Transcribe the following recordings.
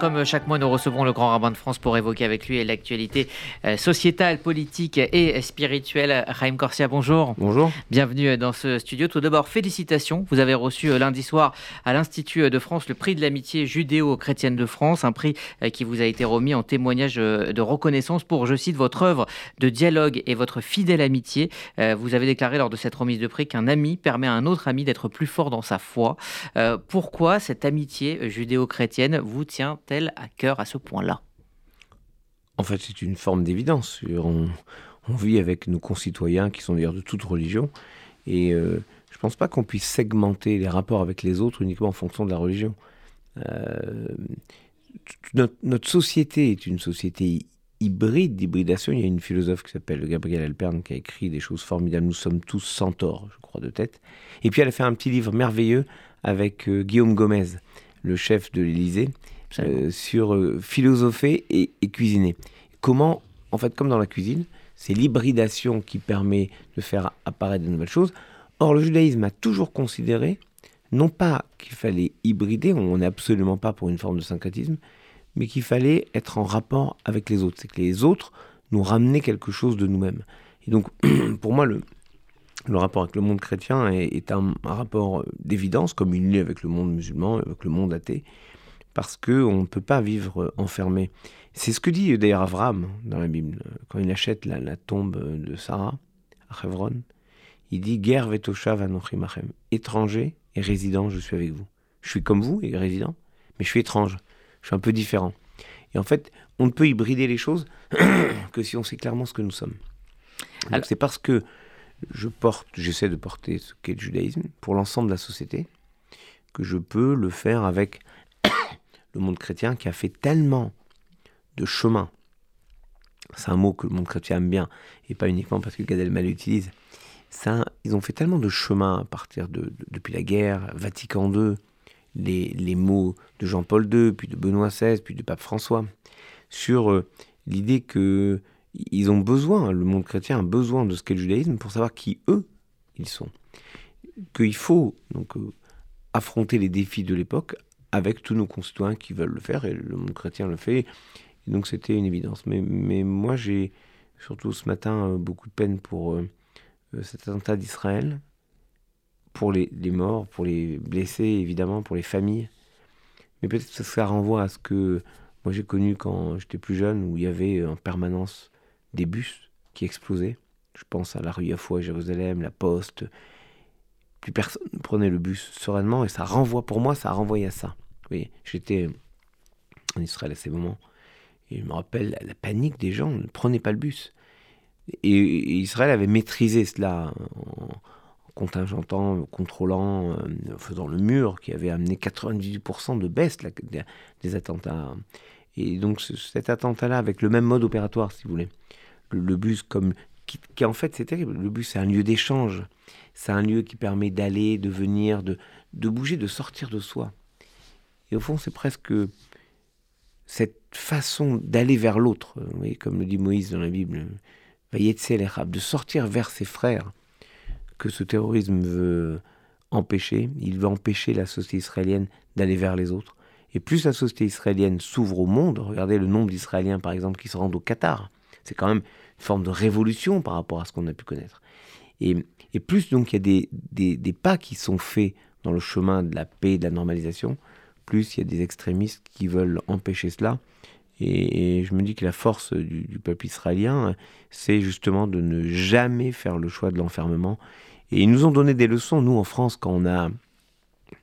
Comme chaque mois, nous recevons le grand rabbin de France pour évoquer avec lui l'actualité euh, sociétale, politique et spirituelle. Raïm Corsia, bonjour. Bonjour. Bienvenue dans ce studio. Tout d'abord, félicitations. Vous avez reçu euh, lundi soir à l'Institut de France le prix de l'amitié judéo-chrétienne de France, un prix euh, qui vous a été remis en témoignage de reconnaissance pour, je cite, votre œuvre de dialogue et votre fidèle amitié. Vous avez déclaré lors de cette remise de prix qu'un ami permet à un autre ami d'être plus fort dans sa foi. Pourquoi cette amitié judéo-chrétienne vous tient à cœur à ce point-là? En fait, c'est une forme d'évidence. On, vit avec nos concitoyens qui sont d'ailleurs de toute religion. Et euh, je ne pense pas qu'on puisse segmenter les rapports avec les autres uniquement en fonction de la religion. Euh, notre, société est une société hybride, d'hybridation. Il y a une philosophe qui s'appelle Gabrielle Alperne qui a écrit des choses formidables. Nous sommes tous centaures, je crois, de tête. Et puis elle a fait un petit livre merveilleux avec euh, Guillaume Gomez, le chef de l'Élysée, euh, sur euh, philosopher et, cuisiner. Comment, en fait, comme dans la cuisine, c'est l'hybridation qui permet de faire apparaître de nouvelles choses. Or, le judaïsme a toujours considéré, non pas qu'il fallait hybrider, on n'est absolument pas pour une forme de syncrétisme, mais qu'il fallait être en rapport avec les autres. C'est que les autres nous ramenaient quelque chose de nous-mêmes. Et donc, pour moi, le, rapport avec le monde chrétien est, un, un, rapport d'évidence, comme il l'est avec le monde musulman, avec le monde athée parce qu'on ne peut pas vivre enfermé. C'est ce que dit d'ailleurs Avram dans la Bible, quand il achète la, tombe de Sarah à Hebron. Il dit Guerre vetoshav anochimachem. Étranger et résident, je suis avec vous. Je suis comme vous et résident, mais je suis étrange. Je suis un peu différent. Et en fait, on ne peut hybrider les choses que si on sait clairement ce que nous sommes. C'est parce que je porte, j'essaie de porter ce qu'est le judaïsme pour l'ensemble de la société, que je peux le faire avec le monde chrétien qui a fait tellement de chemin. C'est un mot que le monde chrétien aime bien, et pas uniquement parce que Gad Elmaleh l'utilise. Ça, ils ont fait tellement de chemin à partir de, depuis la guerre, Vatican II, les, les mots de Jean-Paul II, puis de Benoît XVI, puis de Pape François, sur euh, l'idée que ils ont besoin, le monde chrétien a besoin de ce qu'est le judaïsme pour savoir qui eux ils sont. Qu'il faut donc euh, affronter les défis de l'époque avec tous nos concitoyens qui veulent le faire, et le monde chrétien le fait. Et donc c'était une évidence. Mais, moi, j'ai surtout ce matin euh, beaucoup de peine pour euh, euh, cet attentat d'Israël, pour les, morts, pour les blessés, évidemment, pour les familles. Mais peut-être que ça renvoie à ce que moi j'ai connu quand j'étais plus jeune, où il y avait en permanence des bus qui explosaient. Je pense à la rue Yafo à Jérusalem, la Poste, plus personne ne prenait le bus sereinement et ça renvoie, pour moi, ça a renvoyé à ça. Oui, j'étais en Israël à ces moments et je me rappelle la panique des gens, ne prenaient pas le bus. Et, Israël avait maîtrisé cela en, contingentant, contrôlant, euh, faisant le mur qui avait amené 98% de baisse des, attentats. Et donc cet attentat-là, avec le même mode opératoire, si vous voulez, le, bus comme qui, en fait c'est terrible, le bus c'est un lieu d'échange c'est un lieu qui permet d'aller, de venir, de, de bouger, de sortir de soi. Et au fond, c'est presque cette façon d'aller vers l'autre, comme le dit Moïse dans la Bible, de sortir vers ses frères, que ce terrorisme veut empêcher. Il veut empêcher la société israélienne d'aller vers les autres. Et plus la société israélienne s'ouvre au monde, regardez le nombre d'Israéliens par exemple qui se rendent au Qatar, c'est quand même une forme de révolution par rapport à ce qu'on a pu connaître. Et, plus donc il y a des, des, pas qui sont faits dans le chemin de la paix, de la normalisation, plus il y a des extrémistes qui veulent empêcher cela. Et, je me dis que la force du, peuple israélien, c'est justement de ne jamais faire le choix de l'enfermement. Et ils nous ont donné des leçons, nous en France, quand on a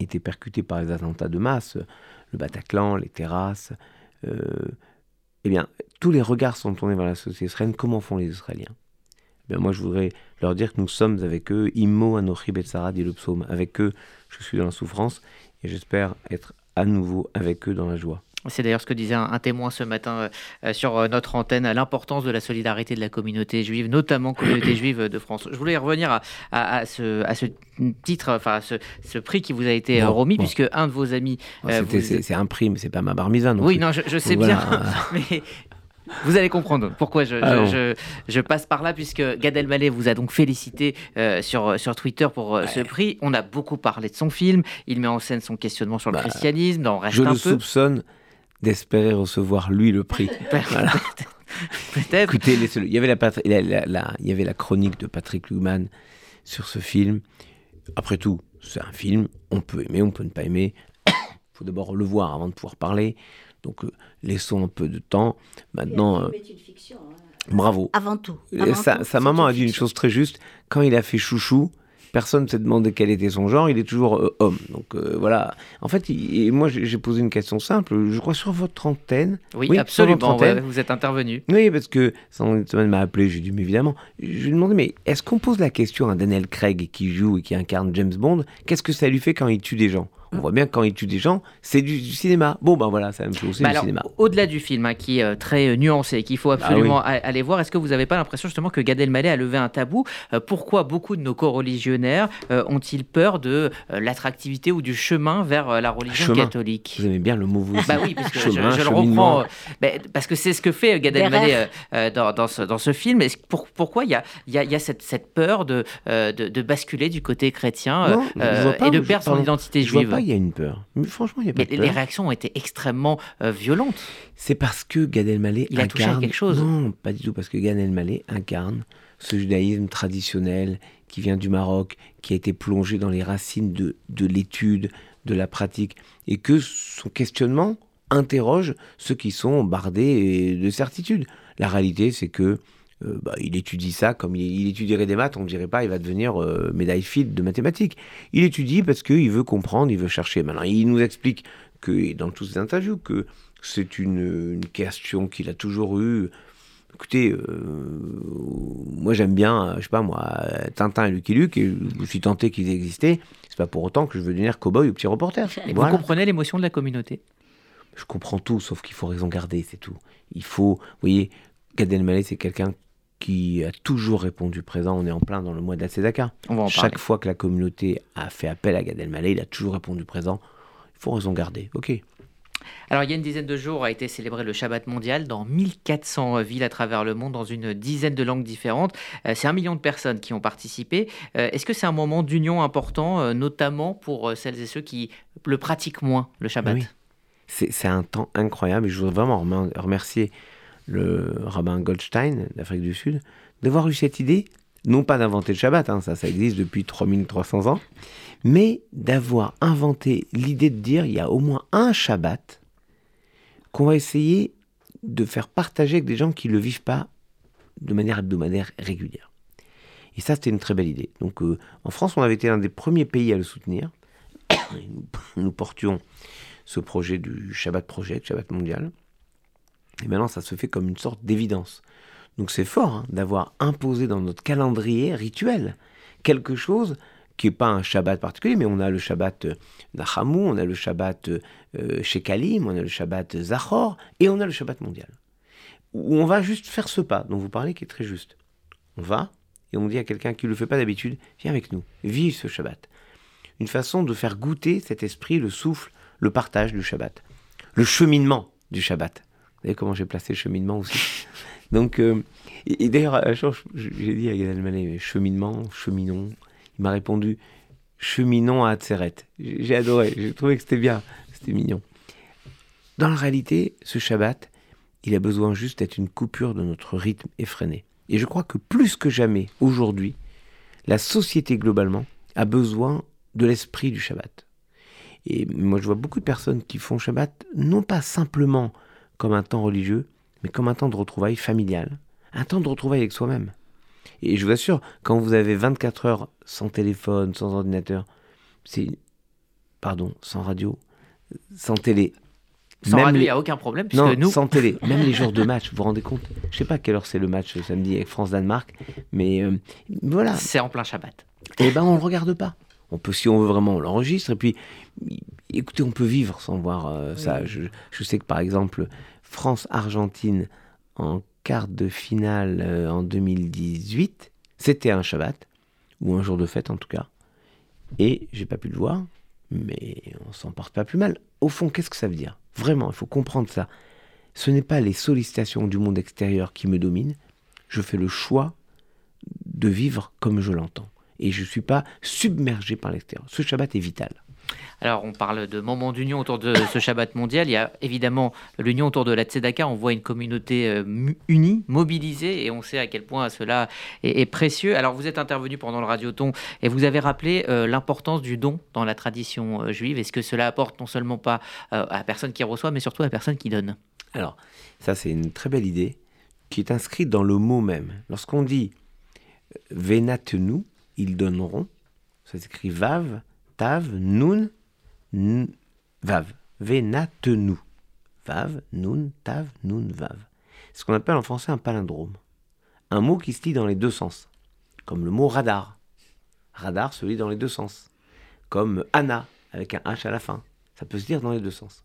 été percuté par les attentats de masse, le Bataclan, les terrasses. Euh, eh bien, tous les regards sont tournés vers la société israélienne. Comment font les Israéliens? Ben, moi je voudrais leur dire que nous sommes avec eux, Immo Anochi Betsara, dit le psaume. Avec eux, je suis dans la souffrance et j'espère être à nouveau avec eux dans la joie. C'est d'ailleurs ce que disait un, témoin ce matin euh, sur euh, notre antenne, l'importance de la solidarité de la communauté juive, notamment communauté juive de France. Je voulais revenir à, ce, à ce, titre, enfin ce, ce, prix qui vous a été euh, remis, puisque un de vos amis... c'est un prix, mais c'est pas ma barbizane. Oui, non, je, sais bien, mais vous allez comprendre pourquoi je, je, passe par là, puisque Gad Elmaleh vous a donc félicité euh, sur, sur Twitter pour euh, ce prix. On a beaucoup parlé de son film. Il met en scène son questionnement sur le bah, christianisme, dans Reste je un le soupçonne d'espérer recevoir lui le prix. Voilà. Peut-être. Écoutez, il y, avait la, pat- la- la- la- il y avait la chronique de Patrick Lugman sur ce film. Après tout, c'est un film, on peut aimer, on peut ne pas aimer. Il faut d'abord le voir avant de pouvoir parler. Donc, euh, laissons un peu de temps. Maintenant, euh, une fiction. hein. bravo. Avant tout. Avant sa, tout, sa c'est maman a dit une chose très juste. Quand il a fait chouchou, personne ne s'est demandé quel était son genre. Il est toujours euh, homme. Donc euh, voilà. En fait, il- et moi j'ai posé une question simple. Je crois sur votre antenne. Oui, votre absolument. antenne. ouais, vous êtes intervenu. Oui, parce que une semaine m'a appelé. J'ai dit mais évidemment. Je lui ai demandé mais est-ce qu'on pose la question à Daniel Craig qui joue et qui incarne James Bond Qu'est-ce que ça lui fait quand il tue des gens? On voit bien que quand il tue des gens, c'est du, du cinéma. Bon ben voilà, c'est la même chose. C'est Bah du alors, cinéma. Au-delà du film, hein, qui est euh, très euh, nuancé, qu'il faut absolument a- aller voir, est-ce que vous n'avez pas l'impression justement que Gad Elmaleh a levé un tabou? Euh, Pourquoi beaucoup de nos co-religionnaires euh, ont-ils peur de euh, l'attractivité ou du chemin vers euh, la religion Chemin. catholique? Vous aimez bien le mot vous aussi. bah oui, parce que je, Chemin, je le reprends, parce que c'est ce que fait Gad. Elmaleh dans, dans ce, dans ce film. Est-ce- pour- pourquoi il y a, il y a, il y a cette, cette peur de, euh, de, de basculer du côté chrétien Non, pas, et de perdre son identité juive? Il y a une peur. Mais franchement, il y a pas Mais de peur. les réactions ont été extrêmement euh, violentes. C'est parce que Gad Elmaleh Il a touché à incarne... quelque chose. Non, pas du tout, parce que Gad Elmaleh incarne ce judaïsme traditionnel qui vient du Maroc, qui a été plongé dans les racines de, de l'étude, de la pratique, et que son questionnement interroge ceux qui sont bardés de certitude. La réalité, c'est que euh, bah, il étudie ça comme il, il étudierait des maths, on ne dirait pas il va devenir euh, médaille fille de mathématiques. Il étudie parce qu'il veut comprendre, il veut chercher. Maintenant, il nous explique que, dans toutes ses interviews, que c'est une, une question qu'il a toujours eue. Écoutez, euh, moi j'aime bien, euh, je sais pas moi, Tintin et Lucky Luke, et je me suis tenté qu'ils existaient. C'est pas pour autant que je veux devenir cow-boy ou petit reporter. Et Voilà. Vous comprenez l'émotion de la communauté? Je comprends tout, sauf qu'il faut raison garder, c'est tout. Il faut, vous voyez, Gad Elmaleh, c'est quelqu'un qui a toujours répondu présent. On est en plein dans le mois de la Tzedaka. Chaque fois que la communauté a fait appel à Gad Elmaleh, il a toujours répondu présent. Il faut raison garder, ok. Alors, il y a une dizaine de jours a été célébré le Shabbat mondial dans 1400 villes à travers le monde, dans une dizaine de langues différentes. Euh, c'est un million de personnes qui ont participé. Euh, Est-ce que c'est un moment d'union important, euh, notamment pour celles et ceux qui le pratiquent moins, le Shabbat? Oui. C'est un temps incroyable et je voudrais vraiment remer- remercier le rabbin Goldstein d'Afrique du Sud d'avoir eu cette idée, non pas d'inventer le Shabbat, hein, ça, ça existe depuis 3300 ans, mais d'avoir inventé l'idée de dire il y a au moins un Shabbat qu'on va essayer de faire partager avec des gens qui ne le vivent pas de manière hebdomadaire régulière. Et ça, c'était une très belle idée. Donc, euh, en France, on avait été l'un des premiers pays à le soutenir. Nous portions ce projet du Shabbat Project, Shabbat mondial. Et maintenant, ça se fait comme une sorte d'évidence. Donc c'est fort hein, d'avoir imposé dans notre calendrier rituel quelque chose qui n'est pas un Shabbat particulier, mais on a le Shabbat euh, Nachamu, on a le Shabbat euh, Shekalim, on a le Shabbat Zachor, et on a le Shabbat mondial. Où on va juste faire ce pas dont vous parlez qui est très juste. On va, et on dit à quelqu'un qui ne le fait pas d'habitude, viens avec nous, vive ce Shabbat. Une façon de faire goûter cet esprit, le souffle, le partage du Shabbat. Le cheminement du Shabbat. Savez comment j'ai placé le cheminement aussi Donc, euh, et, et d'ailleurs, j'ai dit à Gad Elmaleh, cheminement, cheminons. Il m'a répondu, cheminons à Hatzeret. J'ai j'ai adoré, j'ai trouvé que c'était bien, c'était mignon. Dans la réalité, ce Shabbat, il a besoin juste d'être une coupure de notre rythme effréné. Et je crois que plus que jamais, aujourd'hui, la société globalement a besoin de l'esprit du Shabbat. Et moi, je vois beaucoup de personnes qui font Shabbat non pas simplement comme un temps religieux, mais comme un temps de retrouvailles familial, un temps de retrouvailles avec soi-même. Et je vous assure, quand vous avez 24 heures sans téléphone, sans ordinateur, c'est... Pardon, sans radio, sans télé. Sans même radio, il les- n'y a aucun problème, puisque non, nous, sans télé. Même les jours de match, vous vous rendez compte? Je sais pas à quelle heure c'est le match samedi avec France-Danemark, mais euh, voilà. c'est en plein Shabbat. Eh ben, on le regarde pas. On peut, si on veut vraiment, on l'enregistre. Et puis, écoutez, on peut vivre sans voir euh, ça. Je, je sais que par exemple, France-Argentine en quart de finale euh, en 2018, c'était un Shabbat, ou un jour de fête en tout cas. Et j'ai pas pu le voir, mais on s'en porte pas plus mal. Au fond, qu'est-ce que ça veut dire? Vraiment, il faut comprendre ça. Ce n'est pas les sollicitations du monde extérieur qui me dominent. Je fais le choix de vivre comme je l'entends. Et je ne suis pas submergé par l'extérieur. Ce Shabbat est vital. Alors, on parle de moments d'union autour de ce Shabbat mondial. Il y a évidemment l'union autour de la Tzedaka. On voit une communauté euh, unie, mobilisée, et on sait à quel point cela est, précieux. Alors, vous êtes intervenu pendant le Radioton et vous avez rappelé euh, l'importance du don dans la tradition euh, juive. Est-ce que cela apporte non seulement pas à la personne qui reçoit, mais surtout à la personne qui donne? Alors, ça, c'est une très belle idée qui est inscrite dans le mot même. Lorsqu'on dit Venatenu, ils donneront, ça s'écrit Vav, Tav, Nun, vav. Venatenu. Vav, nun, tav, nun, vav. C'est ce qu'on appelle en français un palindrome. Un mot qui se lit dans les deux sens. Comme le mot radar. Radar se lit dans les deux sens. Comme Anna, avec un H à la fin. Ça peut se lire dans les deux sens.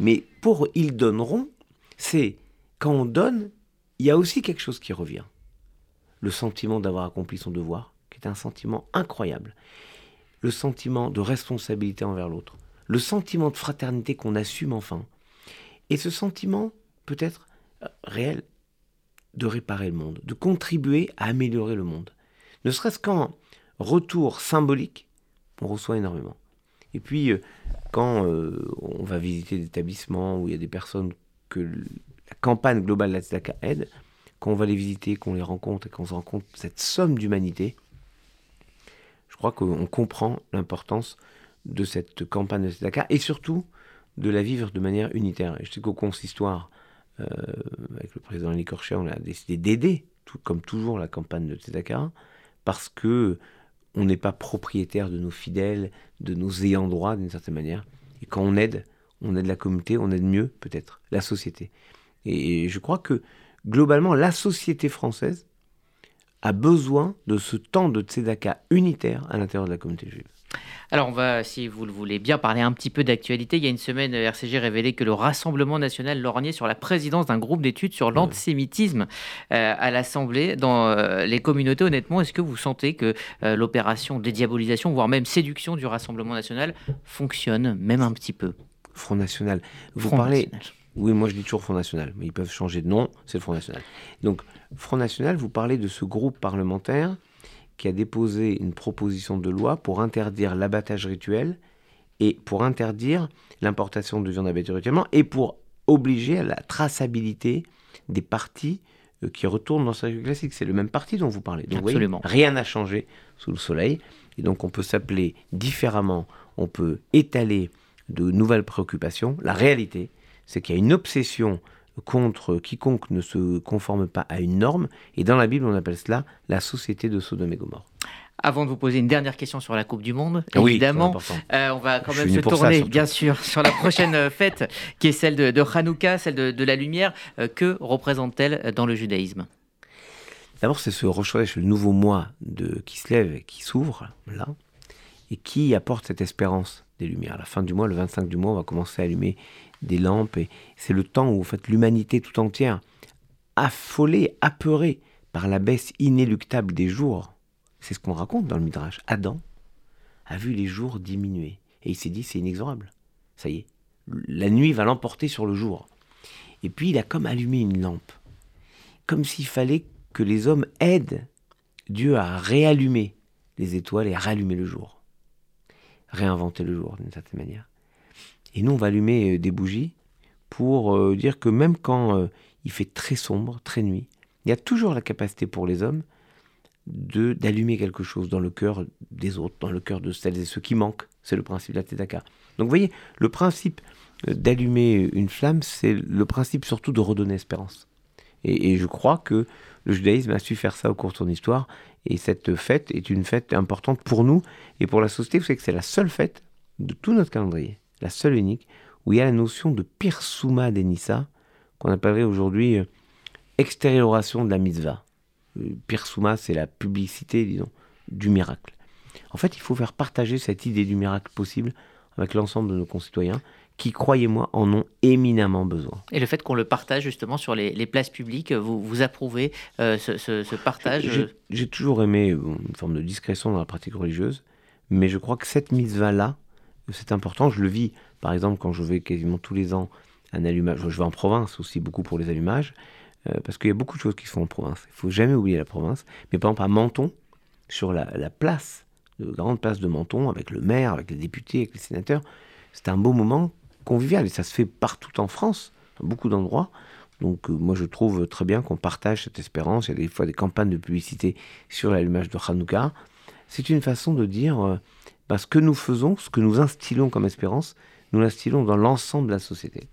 Mais pour ils donneront, c'est quand on donne, il y a aussi quelque chose qui revient. Le sentiment d'avoir accompli son devoir, qui est un sentiment incroyable. Le sentiment de responsabilité envers l'autre le sentiment de fraternité qu'on assume enfin, et ce sentiment peut-être euh, réel de réparer le monde, de contribuer à améliorer le monde. Ne serait-ce qu'en retour symbolique, on reçoit énormément. Et puis, euh, quand euh, on va visiter des établissements où il y a des personnes que la campagne globale de la aide, quand on va les visiter, qu'on les rencontre et qu'on se rend compte cette somme d'humanité, je crois qu'on comprend l'importance de cette campagne de Tzedaka et surtout de la vivre de manière unitaire. je sais qu'au consistoire, euh, avec le président Licorcher, on a décidé d'aider, comme toujours, la campagne de Tzedaka, parce que on n'est pas propriétaire de nos fidèles, de nos ayants droit d'une certaine manière. Et quand on aide, on aide la communauté, on aide mieux peut-être la société. Et je crois que globalement, la société française a besoin de ce temps de tzedaka unitaire à l'intérieur de la communauté juive. Alors on va, si vous le voulez bien, parler un petit peu d'actualité. Il y a une semaine, RCG révélait que le Rassemblement national lorgnait sur la présidence d'un groupe d'études sur l'antisémitisme euh, à l'Assemblée dans euh, les communautés. Honnêtement, est-ce que vous sentez que euh, l'opération dédiabolisation, voire même séduction du Rassemblement national fonctionne, même un petit peu? Front National. Vous parlez... Oui, moi je dis toujours Front National, mais ils peuvent changer de nom, c'est le Front National. Donc, Front National, vous parlez de ce groupe parlementaire qui a déposé une proposition de loi pour interdire l'abattage rituel et pour interdire l'importation de viande abattue rituellement et pour obliger à la traçabilité des partis euh, qui retournent dans le circuit classique. C'est le même parti dont vous parlez. Donc, Absolument. rien n'a changé sous le soleil. Et donc on peut s'appeler différemment, on peut étaler de nouvelles préoccupations. La réalité, c'est qu'il y a une obsession contre quiconque ne se conforme pas à une norme. Et dans la Bible, on appelle cela la société de Sodome et Gomorre. Avant de vous poser une dernière question sur la Coupe du Monde, évidemment, euh, on va quand même se tourner, bien sûr, sur la prochaine euh, fête, qui est celle de, de Hanouka, celle de, la lumière. Euh, que représente-t-elle dans le judaïsme? D'abord, c'est ce Rosh le nouveau mois de, qui se lève et qui s'ouvre, là, et qui apporte cette espérance des lumières. À la fin du mois, le 25 du mois, on va commencer à allumer des lampes. Et c'est le temps où en fait, l'humanité tout entière, affolée, apeurée par la baisse inéluctable des jours, c'est ce qu'on raconte dans le Midrash. Adam a vu les jours diminuer. Et il s'est dit, c'est inexorable. Ça y est, la nuit va l'emporter sur le jour. Et puis il a comme allumé une lampe. Comme s'il fallait que les hommes aident Dieu à réallumer les étoiles et à rallumer le jour. Réinventer le jour d'une certaine manière. Et nous, on va allumer euh, des bougies pour euh, dire que même quand euh, il fait très sombre, très nuit, il y a toujours la capacité pour les hommes de d'allumer quelque chose dans le cœur des autres, dans le cœur de celles et ceux qui manquent. C'est le principe de la Tzedaka. Donc vous voyez, le principe d'allumer une flamme, c'est le principe surtout de redonner espérance. Et, et, je crois que le judaïsme a su faire ça au cours de son histoire. Et cette fête est une fête importante pour nous et pour la société. Vous savez que c'est la seule fête de tout notre calendrier la seule et unique, où il y a la notion de pirsuma denissa, qu'on appellerait aujourd'hui euh, extérioration de la mitzvah. Euh, pirsuma, c'est la publicité, disons, du miracle. En fait, il faut faire partager cette idée du miracle possible avec l'ensemble de nos concitoyens qui, croyez-moi, en ont éminemment besoin. Et le fait qu'on le partage justement sur les, places publiques, vous, vous approuvez euh, ce, partage J'ai toujours aimé une forme de discrétion dans la pratique religieuse, mais je crois que cette mitzvah-là, c'est important. Je le vis, par exemple, quand je vais quasiment tous les ans un allumage. Je vais en province aussi beaucoup pour les allumages, euh, parce qu'il y a beaucoup de choses qui se font en province. Il faut jamais oublier la province. Mais par exemple, à Menton, sur la, place de grandes places de Menton, avec le maire, avec les députés, avec les sénateurs. C'était un beau moment convivial et ça se fait partout en France, dans beaucoup d'endroits. Donc euh, moi je trouve très bien qu'on partage cette espérance. Il y a des fois des campagnes de publicité sur l'allumage de Hanouka. C'est une façon de dire euh, bah, ce que nous faisons, ce que nous instillons comme espérance, nous l'instillons dans l'ensemble de la société.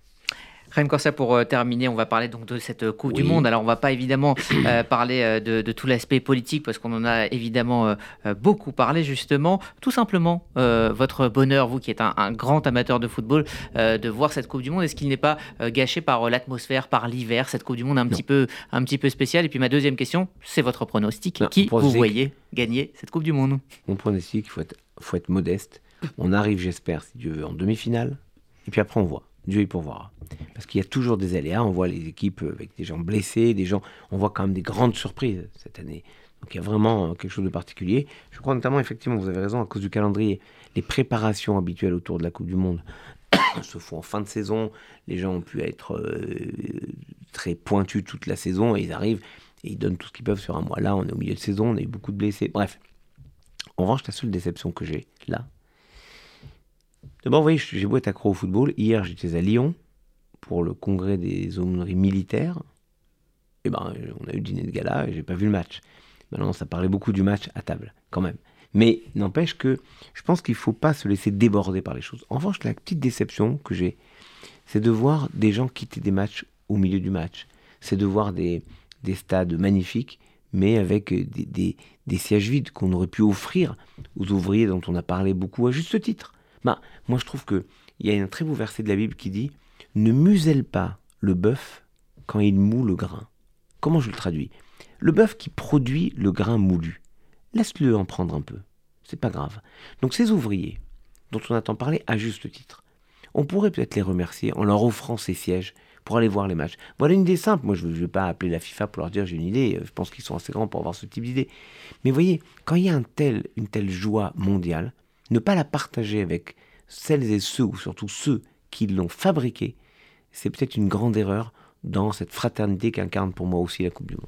Rennes Corsia, pour euh, terminer, on va parler donc de cette euh, Coupe du Monde. Alors, on va pas évidemment euh, parler de, tout l'aspect politique parce qu'on en a évidemment beaucoup parlé justement. Tout simplement, votre bonheur, vous qui êtes un, grand amateur de football, de voir cette Coupe du Monde, est-ce qu'il n'est pas gâché par l'atmosphère, par l'hiver, cette Coupe du Monde un petit peu, un petit peu spéciale? Et puis ma deuxième question, c'est votre pronostic. qui vous voyez gagner cette Coupe du Monde? Mon pronostic, il faut être, faut être modeste. On arrive, j'espère, si Dieu veut, en demi-finale. Et puis après, on voit. Dieu y pourvoira. Parce qu'il y a toujours des aléas. On voit les équipes avec des gens blessés, des gens. On voit quand même des grandes surprises cette année. Donc il y a vraiment quelque chose de particulier. Je crois notamment, effectivement, vous avez raison, à cause du calendrier, les préparations habituelles autour de la Coupe du Monde se font en fin de saison. Les gens ont pu être euh, très pointus toute la saison et ils arrivent et ils donnent tout ce qu'ils peuvent sur un mois. Là, on est au milieu de saison, on a eu beaucoup de blessés. Bref. En revanche, la seule déception que j'ai là, D'abord, vous voyez, j'ai beau être accro au football. Hier, j'étais à Lyon pour le congrès des aumôneries militaires. Et eh ben, on a eu dîner de gala et j'ai pas vu le match. Maintenant, ça parlait beaucoup du match à table, quand même. Mais n'empêche que je pense qu'il ne faut pas se laisser déborder par les choses. En revanche, la petite déception que j'ai, c'est de voir des gens quitter des matchs au milieu du match. C'est de voir des, des stades magnifiques, mais avec des, des sièges vides qu'on aurait pu offrir aux ouvriers dont on a parlé beaucoup à juste titre. Bah, moi, je trouve qu'il y a un très beau verset de la Bible qui dit Ne muselle pas le bœuf quand il moule le grain. Comment je le traduis? Le bœuf qui produit le grain moulu, laisse-le en prendre un peu. C'est pas grave. Donc, ces ouvriers, dont on attend parler à juste titre, on pourrait peut-être les remercier en leur offrant ces sièges pour aller voir les matchs. Voilà une idée simple. Moi, je ne vais pas appeler la FIFA pour leur dire j'ai une idée. Je pense qu'ils sont assez grands pour avoir ce type d'idée. Mais voyez, quand il y a une telle joie mondiale, ne pas la partager avec celles et ceux, ou surtout ceux qui l'ont fabriquée, c'est peut-être une grande erreur dans cette fraternité qu'incarne pour moi aussi la Coupe du Monde.